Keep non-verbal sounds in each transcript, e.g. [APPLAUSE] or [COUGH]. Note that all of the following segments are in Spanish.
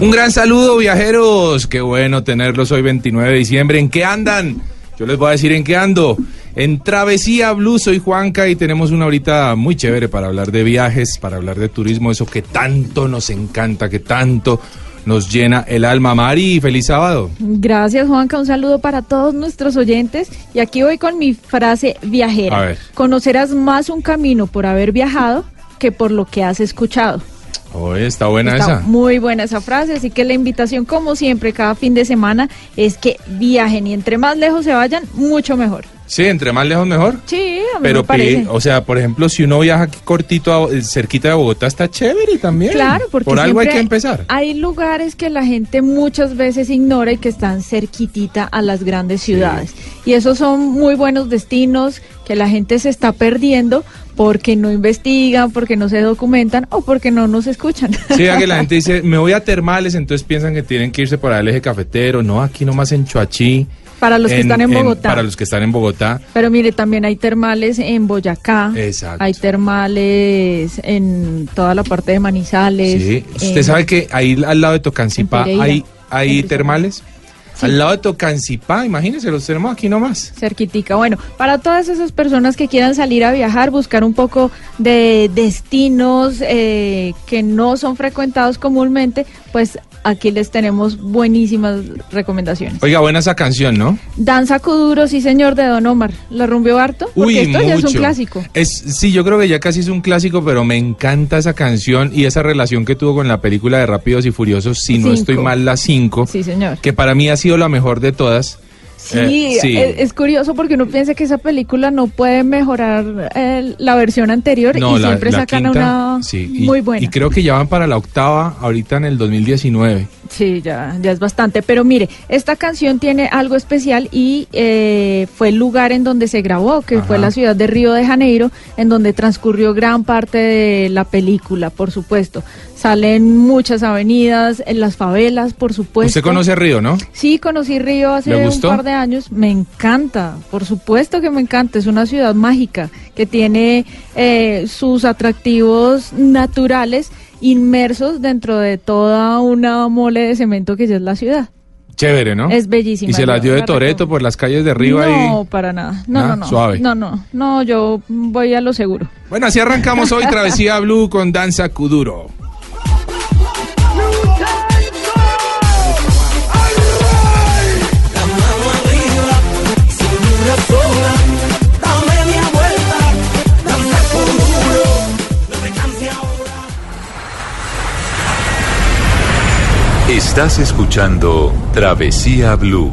Un gran saludo, viajeros. Qué bueno tenerlos hoy 29 de diciembre. ¿En qué andan? Yo les voy a decir en qué ando. En Travesía Blue soy Juanca y tenemos una horita muy chévere para hablar de viajes, para hablar de turismo, eso que tanto nos encanta, que tanto nos llena el alma. Mari, feliz sábado. Gracias, Juanca. Un saludo para todos nuestros oyentes. Y aquí voy con mi frase viajera. A ver. Conocerás más un camino por haber viajado que por lo que has escuchado. Oye, está buena Está esa. muy buena esa frase, así que la invitación, como siempre, cada fin de semana, es que viajen y entre más lejos se vayan, mucho mejor. Sí, entre más lejos mejor. Sí, a mí Pero, me parece. o sea, por ejemplo, si uno viaja aquí cortito, a- eh, cerquita de Bogotá, está chévere también. Claro, porque Por algo hay que empezar. Hay lugares que la gente muchas veces ignora y que están cerquitita a las grandes ciudades. Y esos son muy buenos destinos que la gente se está perdiendo porque no investigan, porque no se documentan o porque no nos escuchan. Sí, [LAUGHS] a que la gente dice, me voy a termales, entonces piensan que tienen que irse para el eje cafetero. No, aquí nomás en Chuachi. Para los que están en Bogotá. Para los que están en Bogotá. Pero mire, también hay termales en Boyacá. Exacto. Hay termales en toda la parte de Manizales. Sí. Usted en- sabe que ahí al lado de Tocancipá hay, hay Rizoma. Al lado de Tocancipá, imagínense, los tenemos aquí nomás. Cerquitica. Bueno, para todas esas personas que quieran salir a viajar, buscar un poco de destinos eh, que no son frecuentados comúnmente, pues aquí les tenemos buenísimas recomendaciones. Oiga, buena esa canción, ¿no? Danza Kuduro, sí señor, de Don Omar. ¿La rumbió harto? Porque esto ya es un mucho. clásico. Es, sí, yo creo que ya casi es un clásico, pero me encanta esa canción y esa relación que tuvo con la película de Rápidos y Furiosos, si no estoy mal, la 5, Sí, señor. que para mí ha sido la mejor de todas. Sí, Eh, sí. Es, es curioso porque uno piensa que esa película no puede mejorar eh, la versión anterior No, y la, siempre la sacan quinta, una sí, y- muy buena. Y creo que ya van para la octava ahorita en el 2019. Sí, ya, ya es bastante. Pero mire, esta canción tiene algo especial y eh, fue el lugar en donde se grabó, que Ajá. fue la ciudad de Río de Janeiro, en donde transcurrió gran parte de la película, por supuesto. Salen muchas avenidas, en las favelas, por supuesto. Usted conoce Río, ¿no? Sí, conocí Río hace ¿Le un par de años. Me encanta, por supuesto que me encanta. Es una ciudad mágica que tiene eh, sus atractivos naturales inmersos dentro de toda una mole de cemento que ya es la ciudad. Chévere, ¿no? Es bellísima. Y se la dio de Toreto por las calles de Río No, ahí. para nada. No, Nada, no, no. suave. No, no. No, yo voy a lo seguro. Bueno, así arrancamos hoy Travesía Blue con Danza Kuduro. Estás escuchando Travesía Blue.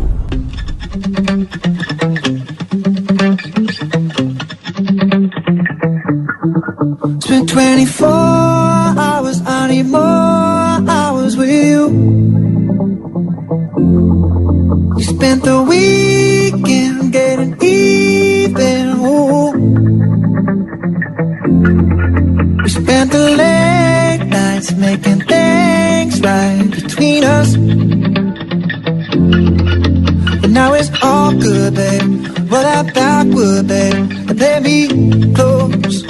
Spent 24 hours, you. We spent the weekend getting even. Ooh. We spent the late nights making things right between us. But now it's all good, babe. Roll that backward, babe, and let me close.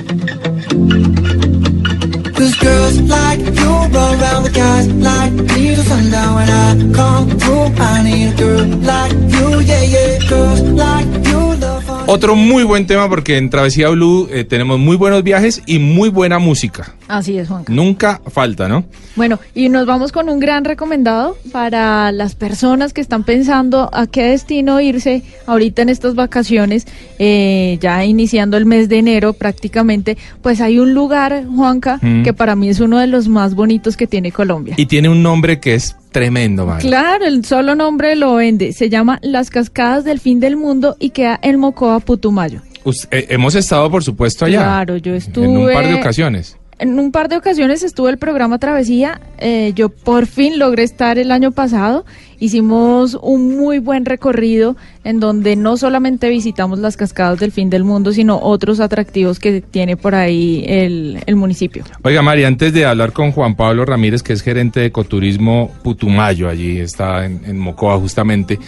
Cause girls like you run around the guys like me till sundown when I come through. I need a girl like you, yeah, yeah. Girls like you love. Otro muy buen tema porque en Travesía Blue eh, tenemos muy buenos viajes y muy buena música. Así es, Juanca. Nunca falta, ¿no? Bueno, y nos vamos con un gran recomendado para las personas que están pensando a qué destino irse ahorita en estas vacaciones, eh, ya iniciando el mes de enero prácticamente, pues hay un lugar, Juanca, Mm. que para mí es uno de los más bonitos que tiene Colombia. Y tiene un nombre que es tremendo, man. Claro, el solo nombre lo vende. Se llama Las Cascadas del Fin del Mundo y queda en Mocoa, Putumayo. Us- eh, hemos estado, por supuesto, allá. Claro, yo estuve. En un par de ocasiones. En un par de ocasiones estuvo el programa Travesía. eh, yo por fin logré estar el año pasado. Hicimos un muy buen recorrido en donde no solamente visitamos las cascadas del fin del mundo, sino otros atractivos que tiene por ahí el, el municipio. Oiga, Mari, antes de hablar con Juan Pablo Ramírez, que es gerente de ecoturismo Putumayo, allí está en Mocoa justamente.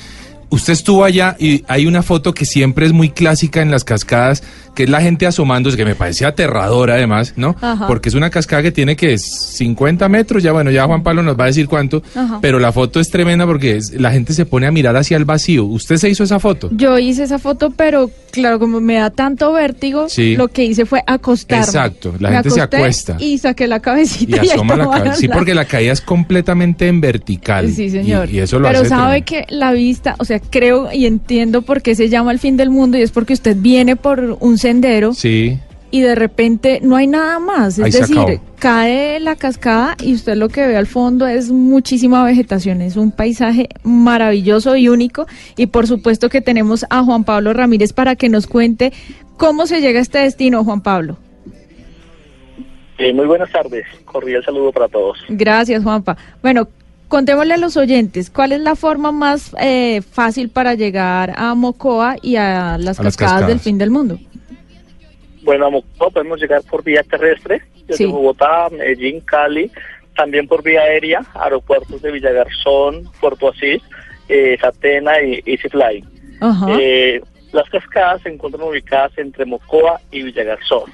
Usted estuvo allá y hay una foto que siempre es muy clásica en las cascadas, que es la gente asomándose, que me parece aterradora además, ¿no? Ajá. Porque es una cascada que tiene que 50 metros, ya bueno, ya Juan Pablo nos va a decir cuánto, Ajá. pero la foto es tremenda porque es- la gente se pone a mirar hacia el vacío. ¿Usted se hizo esa foto? Yo hice esa foto, pero claro, como me da tanto vértigo, Sí. lo que hice fue acostarme. Exacto, la Me gente se acuesta. Y saqué la cabecita y, asoma la cabeza. Sí, porque la caída es completamente en vertical. Sí, señor. Y, y eso lo Pero hace sabe tremendo. que la vista, o sea, creo y entiendo por qué se llama el fin del mundo y es porque usted viene por un sendero Sí. y de repente no hay nada más. Es Ahí decir, cae la cascada y usted lo que ve al fondo es muchísima vegetación. Es un paisaje maravilloso y único. Y por supuesto que tenemos a Juan Pablo Ramírez para que nos cuente cómo se llega a este destino, Juan Pablo. Eh, muy buenas tardes, cordial saludo para todos. Gracias, Juanpa. Bueno, contémosle a los oyentes, ¿cuál es la forma más eh, fácil para llegar a Mocoa y a las A las cascadas del fin del mundo? Bueno, a Mocoa podemos llegar por vía terrestre, desde Sí. Bogotá, Medellín, Cali, también por vía aérea, aeropuertos de Villagarzón, Puerto Asís, eh, Satena y Easyfly. Ajá. Eh, las cascadas se encuentran ubicadas entre Mocoa y Villagarzón.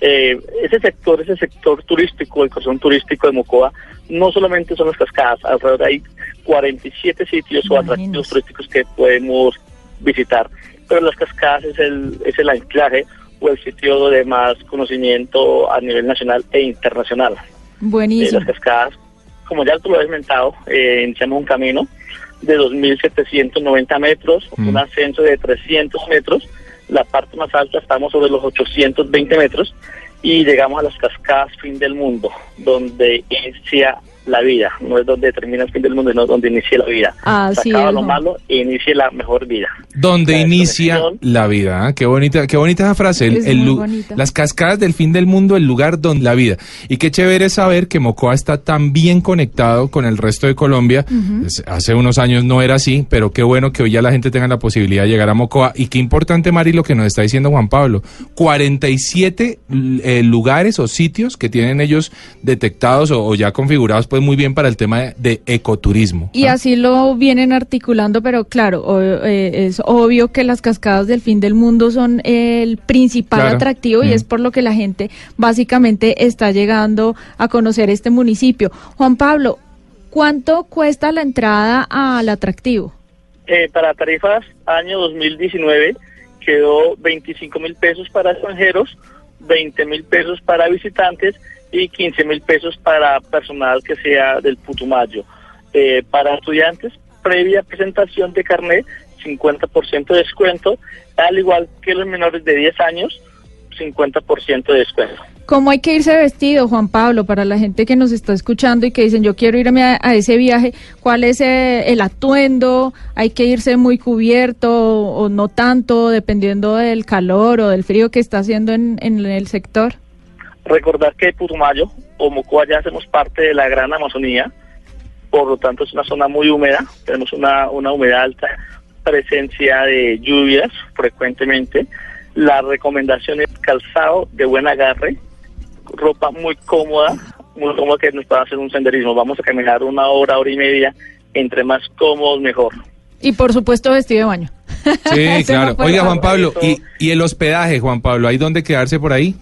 Eh, ese sector, ese sector turístico, el corazón turístico de Mocoa, no solamente son las cascadas, alrededor hay 47 sitios o atractivos turísticos que podemos visitar, pero las cascadas es el, es el anclaje o el sitio de más conocimiento a nivel nacional e internacional. Eh, Buenísimo. las cascadas, como ya tú lo has mentado, eh, iniciamos un camino de 2.790 metros, Mm. un ascenso de 300 metros, la parte más alta estamos sobre los 820 metros y llegamos a las cascadas fin del mundo, donde inicia la vida, no es donde termina el fin del mundo, sino donde inicia la vida. Así Se acaba es, lo malo e inicia la mejor vida. Donde La inicia la vida. ¿ah? Qué bonita, qué bonita esa frase. El- Es el bonita. Las cascadas del fin del mundo, el lugar donde la vida. Y qué chévere saber que Mocoa está tan bien conectado con el resto de Colombia. Es- Hace unos años no era así, pero qué bueno que hoy ya la gente tenga la posibilidad de llegar a Mocoa. Y qué importante, Mari, lo que nos está diciendo Juan Pablo. 47 l- eh, lugares o sitios que tienen ellos detectados o, o ya configurados pues muy bien para el tema de, de ecoturismo. Y ¿ah? así lo vienen articulando, pero claro, o- eh, es obvio que las cascadas del fin del mundo son el principal Claro. atractivo y Mm. es por lo que la gente básicamente está llegando a conocer este municipio. Juan Pablo, ¿cuánto cuesta la entrada al atractivo? Eh, para tarifas año 2019 quedó 25 mil pesos para extranjeros, 20 mil pesos para visitantes y 15 mil pesos para personal que sea del Putumayo. Eh, para estudiantes, previa presentación de carnet, 50% de descuento, al igual que los menores de 10 años, 50% de descuento. ¿Cómo hay que irse vestido, Juan Pablo, para la gente que nos está escuchando y que dicen yo quiero irme a, ese viaje? ¿Cuál es eh, el atuendo? ¿Hay que irse muy cubierto o no tanto, dependiendo del calor o del frío que está haciendo en, en el sector? Recordar que Putumayo o Mocoa ya hacemos parte de la Gran Amazonía, por lo tanto es una zona muy húmeda, tenemos una, una humedad alta, presencia de lluvias frecuentemente. La recomendación es calzado de buen agarre, ropa muy cómoda, muy cómoda que nos pueda hacer un senderismo. Vamos a caminar una hora, hora y media, entre más cómodos mejor. Y por supuesto vestido de baño. Sí, [LAUGHS] claro. Oiga, Juan Pablo, ¿y, y el hospedaje, Juan Pablo? ¿Hay dónde quedarse por ahí?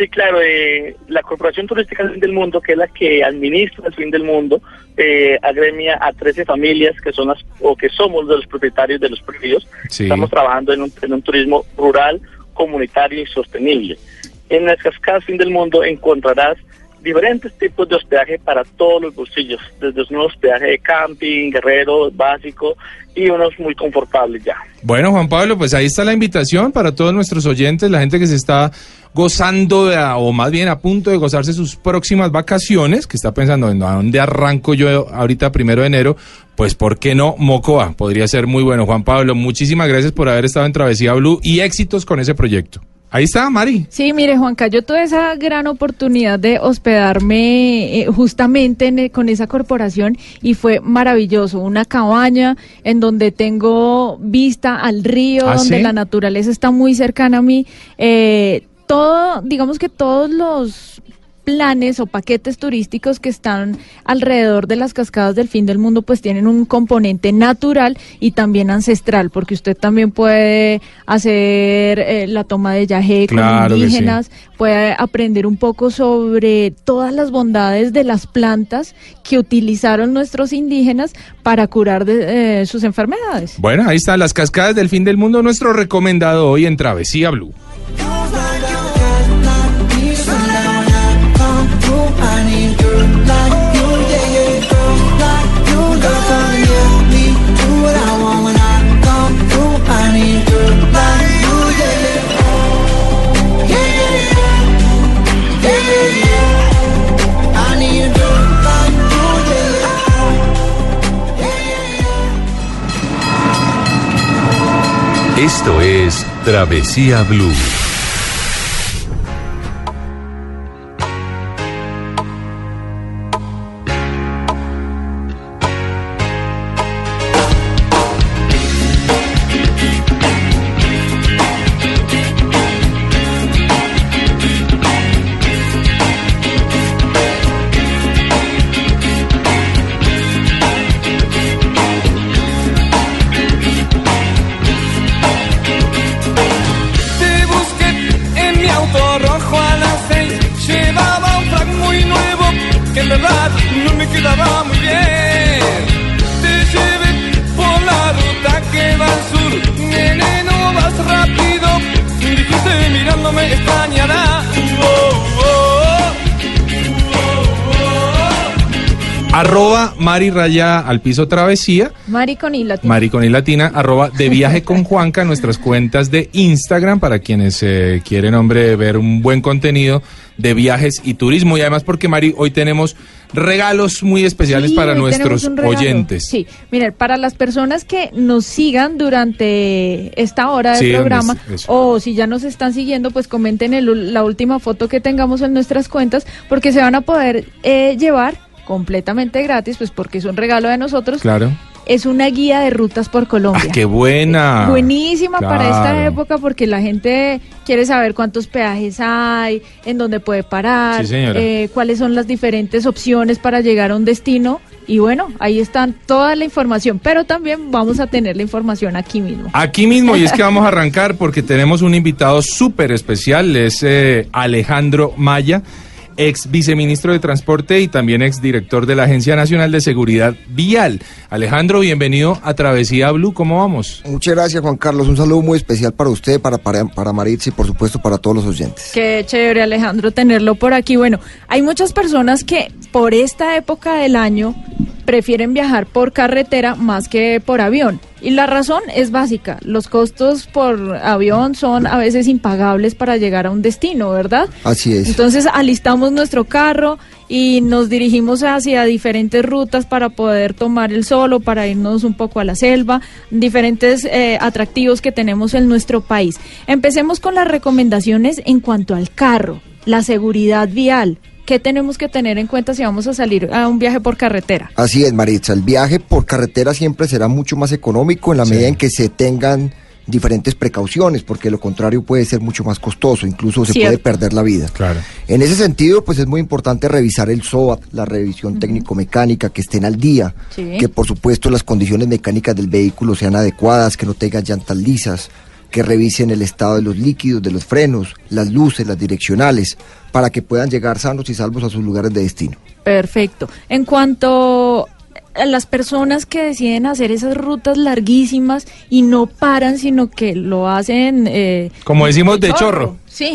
Sí, claro, eh, la Corporación Turística del Fin del Mundo, que es la que administra el Fin del Mundo, eh, agremia a 13 familias que son las, o que somos de los propietarios de los predios. Sí. Estamos trabajando en un, en un turismo rural, comunitario y sostenible. En las cascadas Fin del Mundo encontrarás diferentes tipos de hospedaje para todos los bolsillos, desde un hospedaje de camping, guerrero, básico y unos muy confortables ya. Bueno, Juan Pablo, pues ahí está la invitación para todos nuestros oyentes, la gente que se está gozando, de- o más bien a punto de gozarse sus próximas vacaciones, que está pensando en a dónde arranco yo ahorita primero de enero, pues ¿por qué no Mocoa? Podría ser muy bueno. Juan Pablo, muchísimas gracias por haber estado en Travesía Blue y éxitos con ese proyecto. Ahí está, Mari. Sí, mire, Juanca, yo tuve esa gran oportunidad de hospedarme eh, justamente en, eh, con esa corporación y fue maravilloso. Una cabaña en donde tengo vista al río, ¿Ah, donde sí? la naturaleza está muy cercana a mí. Eh, todo, digamos que todos los planes o paquetes turísticos que están alrededor de las cascadas del fin del mundo pues tienen un componente natural y también ancestral porque usted también puede hacer eh, la toma de yaje Claro con sí. indígenas puede aprender un poco sobre todas las bondades de las plantas que utilizaron nuestros indígenas para curar de, eh, sus enfermedades Bueno, ahí están las cascadas del fin del mundo, nuestro recomendado hoy en Travesía Blue. Travesía Blue. Mari Raya al piso Travesía. Mari con I latina. Mari con I latina, arroba de viaje con [LAUGHS] Juanca, nuestras cuentas de Instagram para quienes eh, quieren, hombre, ver un buen contenido de viajes y turismo. Y además porque, Mari, hoy tenemos regalos muy especiales Sí, para nuestros oyentes. Sí, miren, para las personas que nos sigan durante esta hora del Sí, programa o si ya nos están siguiendo, pues comenten el- la última foto que tengamos en nuestras cuentas porque se van a poder eh, llevar completamente gratis, pues porque es un regalo de nosotros. Claro. Es una guía de rutas por Colombia. ¡Ah, qué buena! Buenísima para esta época porque la gente quiere saber cuántos peajes hay, en dónde puede parar, Sí, eh, cuáles son las diferentes opciones para llegar a un destino. Y bueno, ahí están toda la información, pero también vamos a tener la información aquí mismo. Aquí mismo, y es que [LAUGHS] vamos a arrancar porque tenemos un invitado súper especial, es eh, Alejandro Maya, ex viceministro de Transporte y también ex director de la Agencia Nacional de Seguridad Vial. Alejandro, bienvenido a Travesía Blue, ¿cómo vamos? Muchas gracias, Juan Carlos. Un saludo muy especial para usted, para, para, para Maritza y por supuesto para todos los oyentes. Qué chévere, Alejandro, tenerlo por aquí. Bueno, hay muchas personas que por esta época del año prefieren viajar por carretera más que por avión. Y la razón es básica. Los costos por avión son a veces impagables para llegar a un destino, ¿verdad? Así es. Entonces alistamos nuestro carro y nos dirigimos hacia diferentes rutas para poder tomar el sol o para irnos un poco a la selva, diferentes eh, atractivos que tenemos en nuestro país. Empecemos con las recomendaciones en cuanto al carro, la seguridad vial. ¿Qué tenemos que tener en cuenta si vamos a salir a un viaje por carretera? Así es, Maritza. El viaje por carretera siempre será mucho más económico en la Sí. medida en que se tengan diferentes precauciones, porque lo contrario puede ser mucho más costoso, incluso se Cierto. puede perder la vida. Claro. En ese sentido, pues es muy importante revisar el SOAT, la revisión técnico-mecánica, que estén al día, Sí. que por supuesto las condiciones mecánicas del vehículo sean adecuadas, que no tengan llantas lisas, que revisen el estado de los líquidos, de los frenos, las luces, las direccionales, para que puedan llegar sanos y salvos a sus lugares de destino. Perfecto. En cuanto a las personas que deciden hacer esas rutas larguísimas y no paran, sino que lo hacen... eh, Como decimos, de chorro. Sí.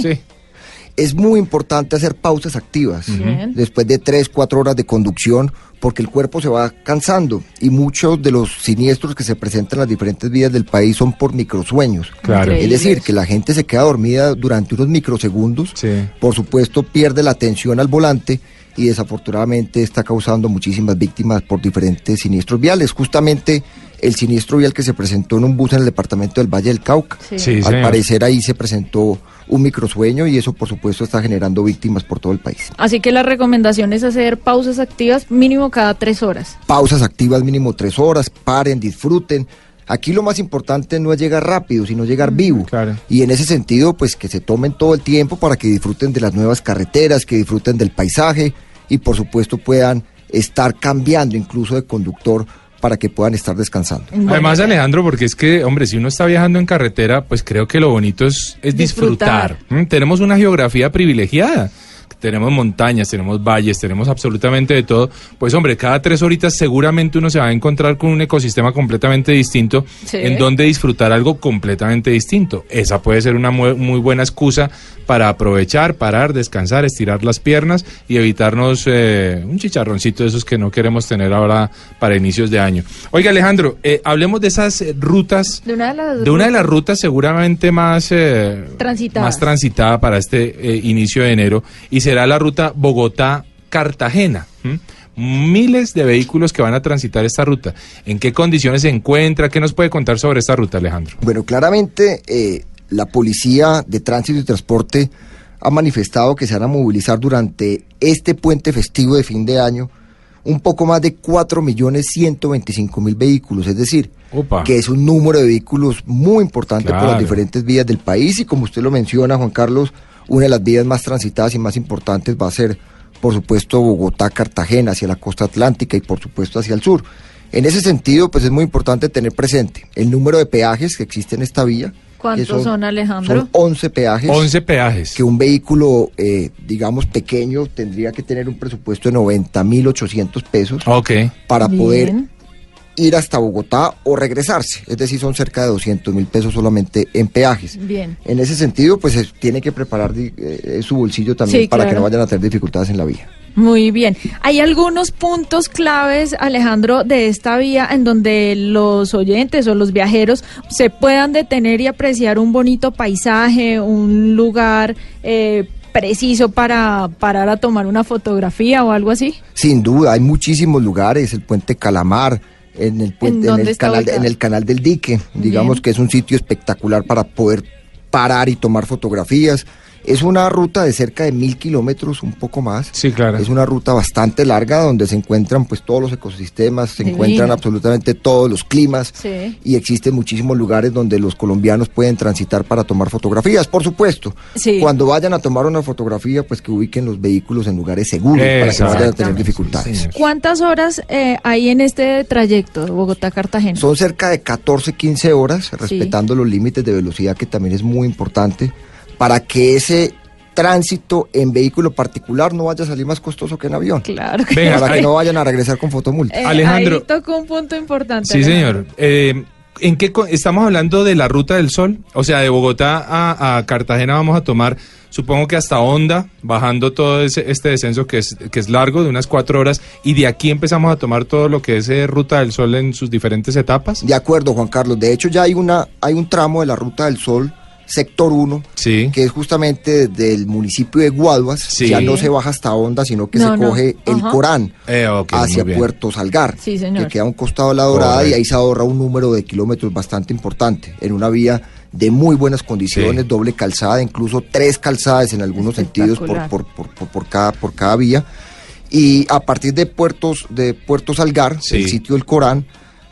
Es muy importante hacer pausas activas Bien. después de 3, 4 horas de conducción porque el cuerpo se va cansando y muchos de los siniestros que se presentan en las diferentes vías del país son por microsueños. Claro. Es decir, que la gente se queda dormida durante unos microsegundos, Sí. por supuesto pierde la atención al volante y desafortunadamente está causando muchísimas víctimas por diferentes siniestros viales. Justamente el siniestro vial que se presentó en un bus en el departamento del Valle del Cauca. Sí. Sí, Al señor. parecer ahí se presentó un microsueño y eso por supuesto está generando víctimas por todo el país. Así que la recomendación es hacer pausas activas mínimo cada tres horas. Pausas activas mínimo tres horas, paren, disfruten. Aquí lo más importante no es llegar rápido, sino llegar vivo. claro. Y en ese sentido, pues que se tomen todo el tiempo para que disfruten de las nuevas carreteras, que disfruten del paisaje y por supuesto puedan estar cambiando incluso de conductor para que puedan estar descansando. Además, Alejandro, porque es que, hombre, si uno está viajando en carretera, pues creo que lo bonito es, es disfrutar. Disfrutar. Mm, Tenemos una geografía privilegiada. Tenemos montañas, tenemos valles, tenemos absolutamente de todo. Pues hombre, cada tres horitas seguramente uno se va a encontrar con un ecosistema completamente distinto Sí. en donde disfrutar algo completamente distinto. Esa puede ser una mu- muy buena excusa para aprovechar, parar, descansar, estirar las piernas y evitarnos eh, un chicharroncito de esos que no queremos tener ahora para inicios de año. Oiga, Alejandro, eh, hablemos de esas rutas De una de las de una de las rutas seguramente más eh, más transitada para este eh, inicio de enero y será la ruta Bogotá-Cartagena. Miles de vehículos que van a transitar esta ruta. ¿En qué condiciones se encuentra? ¿Qué nos puede contar sobre esta ruta, Alejandro? Bueno, claramente eh, la Policía de Tránsito y Transporte ha manifestado que se van a movilizar durante este puente festivo de fin de año un poco más de 4.125.000 vehículos, es decir, Opa. que es un número de vehículos muy importante por las diferentes vías del país y como usted lo menciona, Juan Carlos, una de las vías más transitadas y más importantes va a ser, por supuesto, Bogotá-Cartagena, hacia la costa atlántica y por supuesto hacia el sur. En ese sentido, pues es muy importante tener presente el número de peajes que existe en esta vía. ¿Cuántos son, Alejandro? Son 11 peajes. 11 peajes. Que un vehículo, eh, digamos, pequeño tendría que tener un presupuesto de 90.800 pesos Ok. para poder. Ir hasta Bogotá o regresarse. Es decir, son cerca de 200 mil pesos solamente en peajes. Bien. En ese sentido, pues es- tiene que preparar eh, su bolsillo también Sí, para que no vayan a tener dificultades en la vía. Muy bien. Hay algunos puntos claves, Alejandro, de esta vía en donde los oyentes o los viajeros se puedan detener y apreciar un bonito paisaje, un lugar eh, preciso para parar a tomar una fotografía o algo así. Sin duda, hay muchísimos lugares, el puente Calamar, en el puente, en, el canal, ubicado? en el canal del dique, digamos Bien. que es un sitio espectacular para poder parar y tomar fotografías. Es una ruta de cerca de mil kilómetros, un poco más. Sí, claro. Es una ruta bastante larga donde se encuentran pues todos los ecosistemas, se Divino. encuentran absolutamente todos los climas Sí. y existen muchísimos lugares donde los colombianos pueden transitar para tomar fotografías, por supuesto. Sí. Cuando vayan a tomar una fotografía, pues que ubiquen los vehículos en lugares seguros para que no vayan a tener dificultades. ¿Cuántas horas eh, hay en este trayecto de Bogotá-Cartagena? Son cerca de 14, 15 horas, respetando los límites de velocidad, que también es muy importante, para que ese tránsito en vehículo particular no vaya a salir más costoso que en avión. Claro que Venga, Para ahí- que no vayan a regresar con fotomulta. Eh, Alejandro. Ahí tocó un punto importante. Sí, Alejandro. señor. Eh, ¿En qué co- estamos hablando de la ruta del sol? O sea, de Bogotá a, a Cartagena vamos a tomar, supongo que hasta Honda, bajando todo ese, este descenso que es, que es largo, de unas cuatro horas, y de aquí empezamos a tomar todo lo que es eh, ruta del sol en sus diferentes etapas. De acuerdo, Juan Carlos. De hecho, ya hay una hay un tramo de la Ruta del Sol, sector 1, Sí. que es justamente desde el municipio de Guaduas. Sí. Ya no se baja hasta Honda, sino que No, se no. coge el. Corán Eh, hacia. Puerto Salgar, Sí, señor. que queda a un costado de la Dorada y ahí se ahorra un número de kilómetros bastante importante, en una vía de muy buenas condiciones, Sí. doble calzada, incluso tres calzadas en algunos sentidos por, por, por, por, por cada, por cada vía. Y a partir de Puertos, de Puerto Salgar, Sí. el sitio del Corán,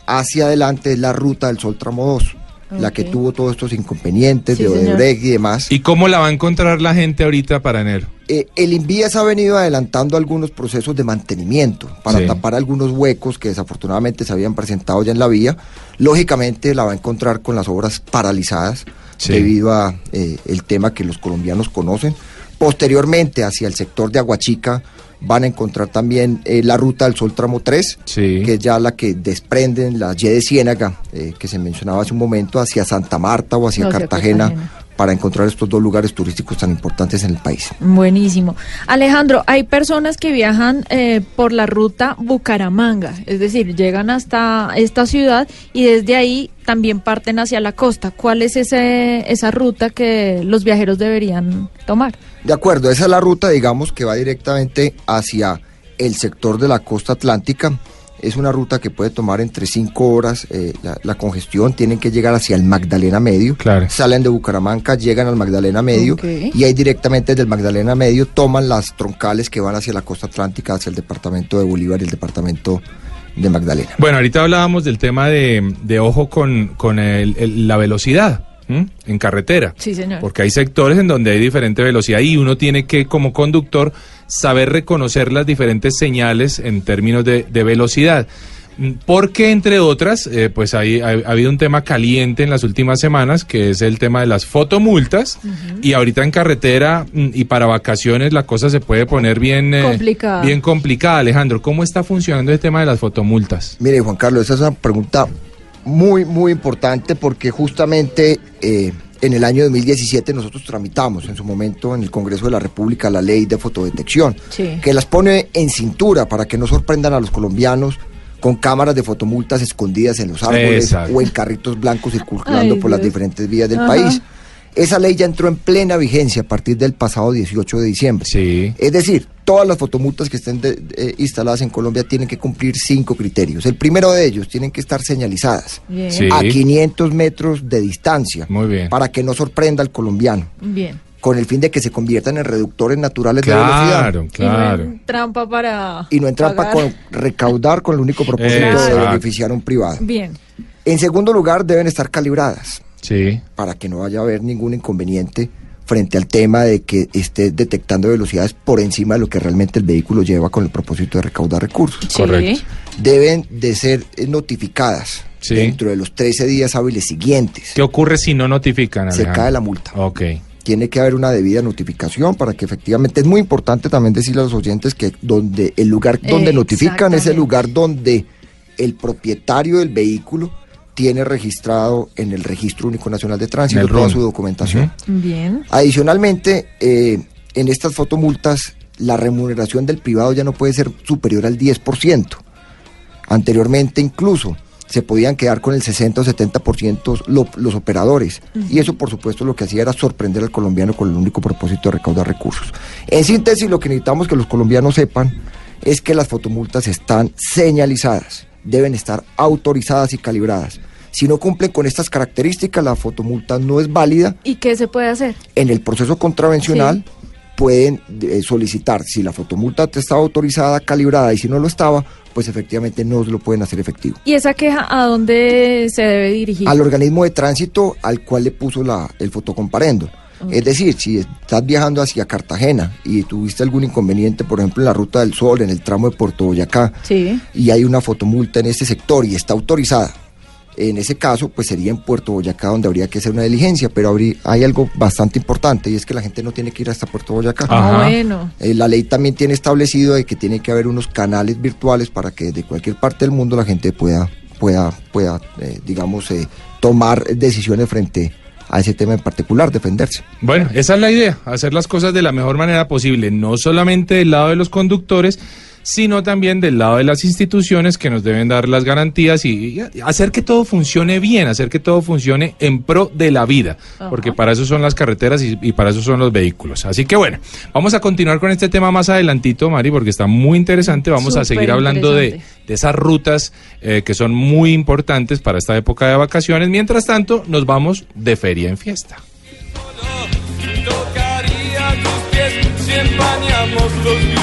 hacia adelante es la ruta del Sol Tramo 2, la que tuvo todos estos inconvenientes Sí, de señor. Odebrecht y demás. ¿Y cómo la va a encontrar la gente ahorita para enero? Eh, el Invías ha venido adelantando algunos procesos de mantenimiento para Sí. tapar algunos huecos que desafortunadamente se habían presentado ya en la vía. Lógicamente la va a encontrar con las obras paralizadas Sí. debido a eh, el tema que los colombianos conocen. Posteriormente hacia el sector de Aguachica van a encontrar también eh, la ruta del Sol Tramo 3, Sí. que es ya la que desprenden la Y de Ciénaga, eh, que se mencionaba hace un momento, hacia Santa Marta o hacia, Hacia Cartagena, Cartagena. para encontrar estos dos lugares turísticos tan importantes en el país. Buenísimo. Alejandro, hay personas que viajan eh, por la ruta Bucaramanga, es decir, llegan hasta esta ciudad y desde ahí también parten hacia la costa. ¿Cuál es ese, esa ruta que los viajeros deberían tomar? De acuerdo, esa es la ruta, digamos, que va directamente hacia el sector de la costa atlántica. Es una ruta que puede tomar entre 5 horas eh, la, la congestión. Tienen que llegar hacia el Magdalena Medio. Claro. Salen de Bucaramanga, llegan al Magdalena Medio y ahí directamente desde el Magdalena Medio toman las troncales que van hacia la costa atlántica, hacia el departamento de Bolívar y el departamento de Magdalena. Bueno, ahorita hablábamos del tema de, de ojo con, con el- el- la velocidad ¿m? en carretera. Sí, señor. Porque hay sectores en donde hay diferente velocidad y uno tiene que, como conductor, saber reconocer las diferentes señales en términos de, de velocidad. Mm, Porque, entre otras, eh, pues hay, ha, ha habido un tema caliente en las últimas semanas, que es el tema de las fotomultas. Y ahorita en carretera mm, y para vacaciones la cosa se puede poner bien, eh, Complicada. bien complicada. Alejandro, ¿cómo está funcionando el tema de las fotomultas? Mire, Juan Carlos, esa es una pregunta muy, muy importante porque justamente eh, en el año 2017 nosotros tramitamos en su momento en el Congreso de la República la ley de fotodetección, Sí. que las pone en cintura para que no sorprendan a los colombianos con cámaras de fotomultas escondidas en los árboles Exacto. o en carritos blancos circulando Ay, por las diferentes vías del Ajá. país. Esa ley ya entró en plena vigencia a partir del pasado 18 de diciembre. Sí. Es decir, todas las fotomultas que estén de- eh, instaladas en Colombia tienen que cumplir cinco criterios. El primero de ellos, tienen que estar señalizadas Bien. Sí. a 500 metros de distancia Muy bien. para que no sorprenda al colombiano, Bien. con el fin de que se conviertan en reductores naturales de velocidad. Claro, Y claro. no en trampa para. Y no en trampa pagar. con recaudar con el único propósito de beneficiar a un privado. Bien. En segundo lugar, deben estar calibradas Sí. para que no vaya a haber ningún inconveniente frente al tema de que esté detectando velocidades por encima de lo que realmente el vehículo lleva con el propósito de recaudar recursos. Sí. Correcto. Deben de ser eh, notificadas Sí. dentro de los 13 días hábiles siguientes. ¿Qué ocurre si no notifican? Se Alejandro? cae la multa. Ok. Tiene que haber una debida notificación para que efectivamente es muy importante también decirle a los oyentes que donde el lugar donde notifican es el lugar donde el propietario del vehículo tiene registrado en el Registro Único Nacional de Tránsito toda RUN. su documentación. Bien. Adicionalmente, eh, en estas fotomultas, la remuneración del privado ya no puede ser superior al 10%. Anteriormente incluso se podían quedar con el 60 o 70% lo- los operadores. Y eso, por supuesto, lo que hacía era sorprender al colombiano con el único propósito de recaudar recursos. En síntesis, lo que necesitamos que los colombianos sepan es que las fotomultas están señalizadas, deben estar autorizadas y calibradas. Si no cumplen con estas características, la fotomulta no es válida ¿Y qué se puede hacer? en el proceso contravencional pueden eh, solicitar si la fotomulta estaba autorizada, calibrada y si no lo estaba, pues efectivamente no lo pueden hacer efectivo. ¿Y esa queja a dónde se debe dirigir? Al organismo de tránsito al cual le puso la, el fotocomparendo. Es decir, si estás viajando hacia Cartagena y tuviste algún inconveniente, por ejemplo, en la Ruta del Sol, en el tramo de Puerto Boyacá, Sí. y hay una fotomulta en este sector y está autorizada, en ese caso, pues sería en Puerto Boyacá donde habría que hacer una diligencia, pero habrí- hay algo bastante importante y es que la gente no tiene que ir hasta Puerto Boyacá. Ah. Ajá. Ah, bueno. Eh, la ley también tiene establecido de que tiene que haber unos canales virtuales para que de cualquier parte del mundo la gente pueda, pueda, pueda, eh, digamos, eh, tomar decisiones frente a ese tema en particular, defenderse. Bueno, esa es la idea, hacer las cosas de la mejor manera posible, no solamente del lado de los conductores, sino también del lado de las instituciones que nos deben dar las garantías y, y hacer que todo funcione bien, hacer que todo funcione en pro de la vida, porque para eso son las carreteras y, y para eso son los vehículos. Así que bueno, vamos a continuar con este tema más adelantito, Mari, porque está muy interesante. Vamos a seguir hablando de, de esas rutas eh, que son muy importantes para esta época de vacaciones. Mientras tanto, nos vamos de feria en fiesta. Tocaría tus pies si empañamos los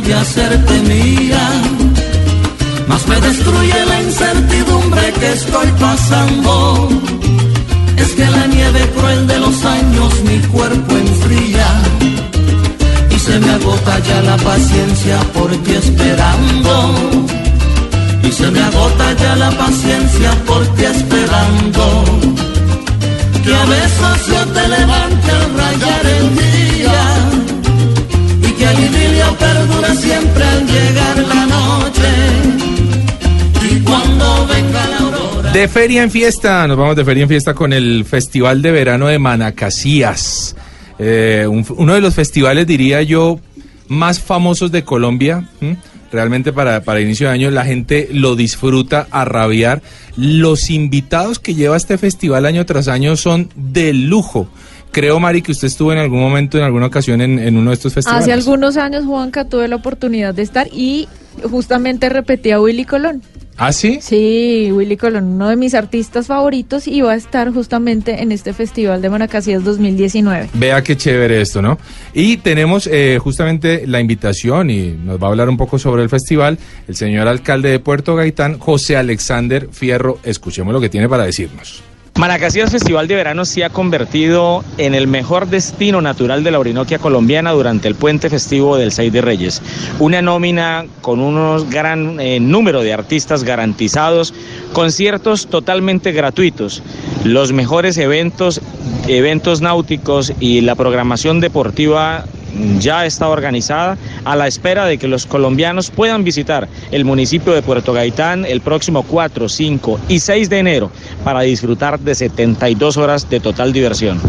De hacerte mía. Más me destruye la incertidumbre que estoy pasando. Es que la nieve cruel de los años mi cuerpo enfría. Y se me agota ya la paciencia por ti esperando. Y se me agota ya la paciencia por ti esperando. Que a veces yo te levante al rayar el siempre la noche. De feria en fiesta, nos vamos de feria en fiesta con el Festival de Verano de Manacasías. Eh, uno de los festivales, diría yo, más famosos de Colombia. Realmente para, para inicio de año la gente lo disfruta a rabiar. Los invitados que lleva este festival año tras año son de lujo. Creo, Mari, que usted estuvo en algún momento, en alguna ocasión, en, en uno de estos festivales. Hace algunos años, Juanca, tuve la oportunidad de estar y justamente repetí a Willy Colón. ¿Ah, sí? Sí, Willy Colón, uno de mis artistas favoritos, y va a estar justamente en este Festival de Manacasías 2019. Vea qué chévere esto, ¿no? Y tenemos eh, justamente la invitación y nos va a hablar un poco sobre el festival el señor alcalde de Puerto Gaitán, José Alexander Fierro. Escuchemos lo que tiene para decirnos. Manacasías Festival de Verano se ha convertido en el mejor destino natural de la Orinoquia colombiana durante el puente festivo del 6 de Reyes. Una nómina con un gran eh, número de artistas garantizados, conciertos totalmente gratuitos, los mejores eventos, eventos náuticos y la programación deportiva ya está organizada a la espera de que los colombianos puedan visitar el municipio de Puerto Gaitán el próximo 4, 5 y 6 de enero para disfrutar de 72 horas de total diversión.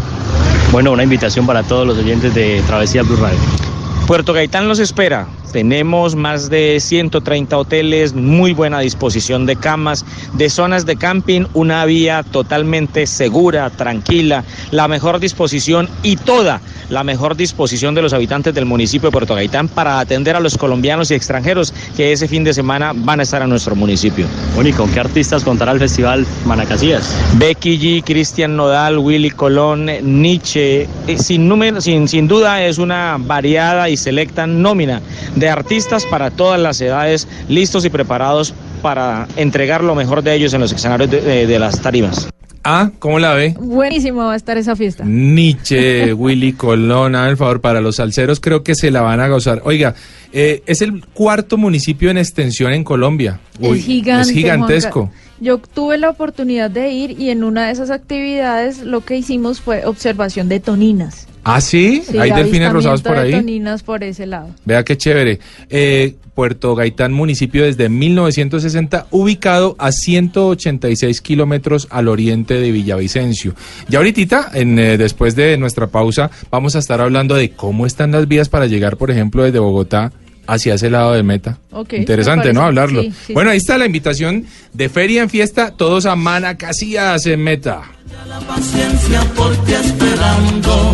Bueno, una invitación para todos los oyentes de Travesía Blue Radio. Puerto Gaitán los espera. Tenemos más de 130 hoteles, muy buena disposición de camas, de zonas de camping, una vía totalmente segura, tranquila, la mejor disposición y toda la mejor disposición de los habitantes del municipio de Puerto Gaitán para atender a los colombianos y extranjeros que ese fin de semana van a estar a nuestro municipio. Bueno, ¿y con qué artistas contará el festival Manacasías? Becky G, Cristian Nodal, Willy Colón, Nietzsche, eh, sin, número, sin, sin duda es una variada y selecta nómina de artistas para todas las edades, listos y preparados para entregar lo mejor de ellos en los escenarios de, de- de las tarimas. Ah, ¿cómo la ve? Buenísimo va a estar esa fiesta. Nietzsche, [LAUGHS] Willy Colón, hagan el favor, para los salseros creo que se la van a gozar. Oiga, eh, es el cuarto municipio en extensión en Colombia. Uy, es gigante. Es gigantesco. Juanca. Yo tuve la oportunidad de ir y en una de esas actividades lo que hicimos fue observación de toninas. ¿Ah, sí? Sí, Hay delfines rosados por de ahí. toninas por ese lado. Vea qué chévere. Eh, Puerto Gaitán, municipio desde 1960, ubicado a 186 kilómetros al oriente de Villavicencio. Y ahorita, en, eh, después de nuestra pausa, vamos a estar hablando de cómo están las vías para llegar, por ejemplo, desde Bogotá hacia ese lado de meta. Interesante, me ¿no? Hablarlo. Sí, sí, bueno, ahí está la invitación de Feria en Fiesta, todos a Manacasías en meta. la paciencia por ti esperando.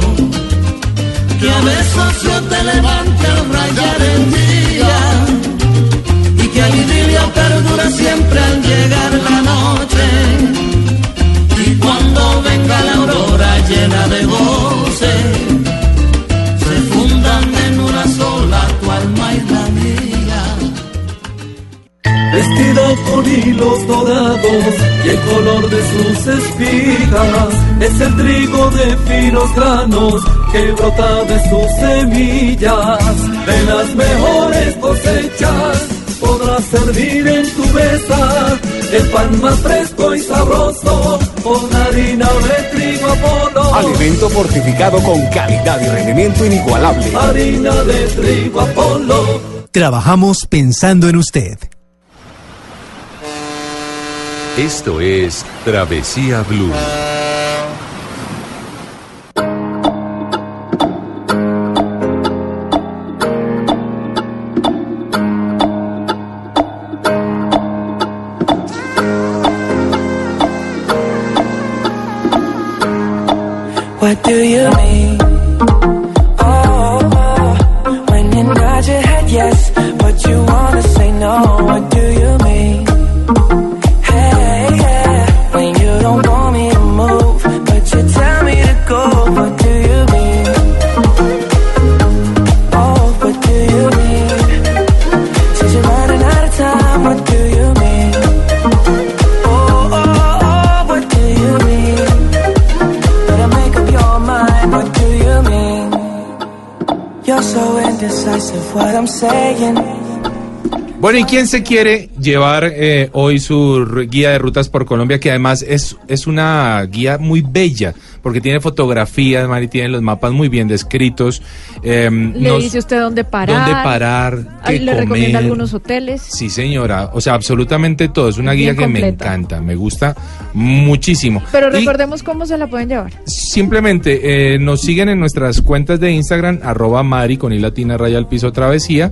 Que a veces yo te levante al rayar el día. Idilio perdura siempre al llegar la noche. Y cuando venga la aurora llena de goce, se fundan en una sola tu alma y la mía. Vestido con hilos dorados y el color de sus espigas es el trigo de finos granos que brota de sus semillas. De las mejores cosechas podrás servir en tu mesa el pan más fresco y sabroso con harina de trigo Apolo. Alimento fortificado con calidad y rendimiento inigualable. Harina de trigo Apolo. Trabajamos pensando en usted. Esto es Travesía Blue. What do you Bueno, ¿y quién se quiere llevar eh, hoy su guía de rutas por Colombia? Que además es, es una guía muy bella, porque tiene fotografías, Mari, tiene los mapas muy bien descritos. eh, Le nos- dice usted dónde parar. dónde parar, Ah, qué Le recomienda algunos hoteles. Sí, señora. O sea, absolutamente todo. Es una guía que me encanta, me gusta muchísimo. Pero Y recordemos cómo se la pueden llevar. simplemente eh, nos siguen en nuestras cuentas de Instagram, arroba Mari con i latina raya al piso travesía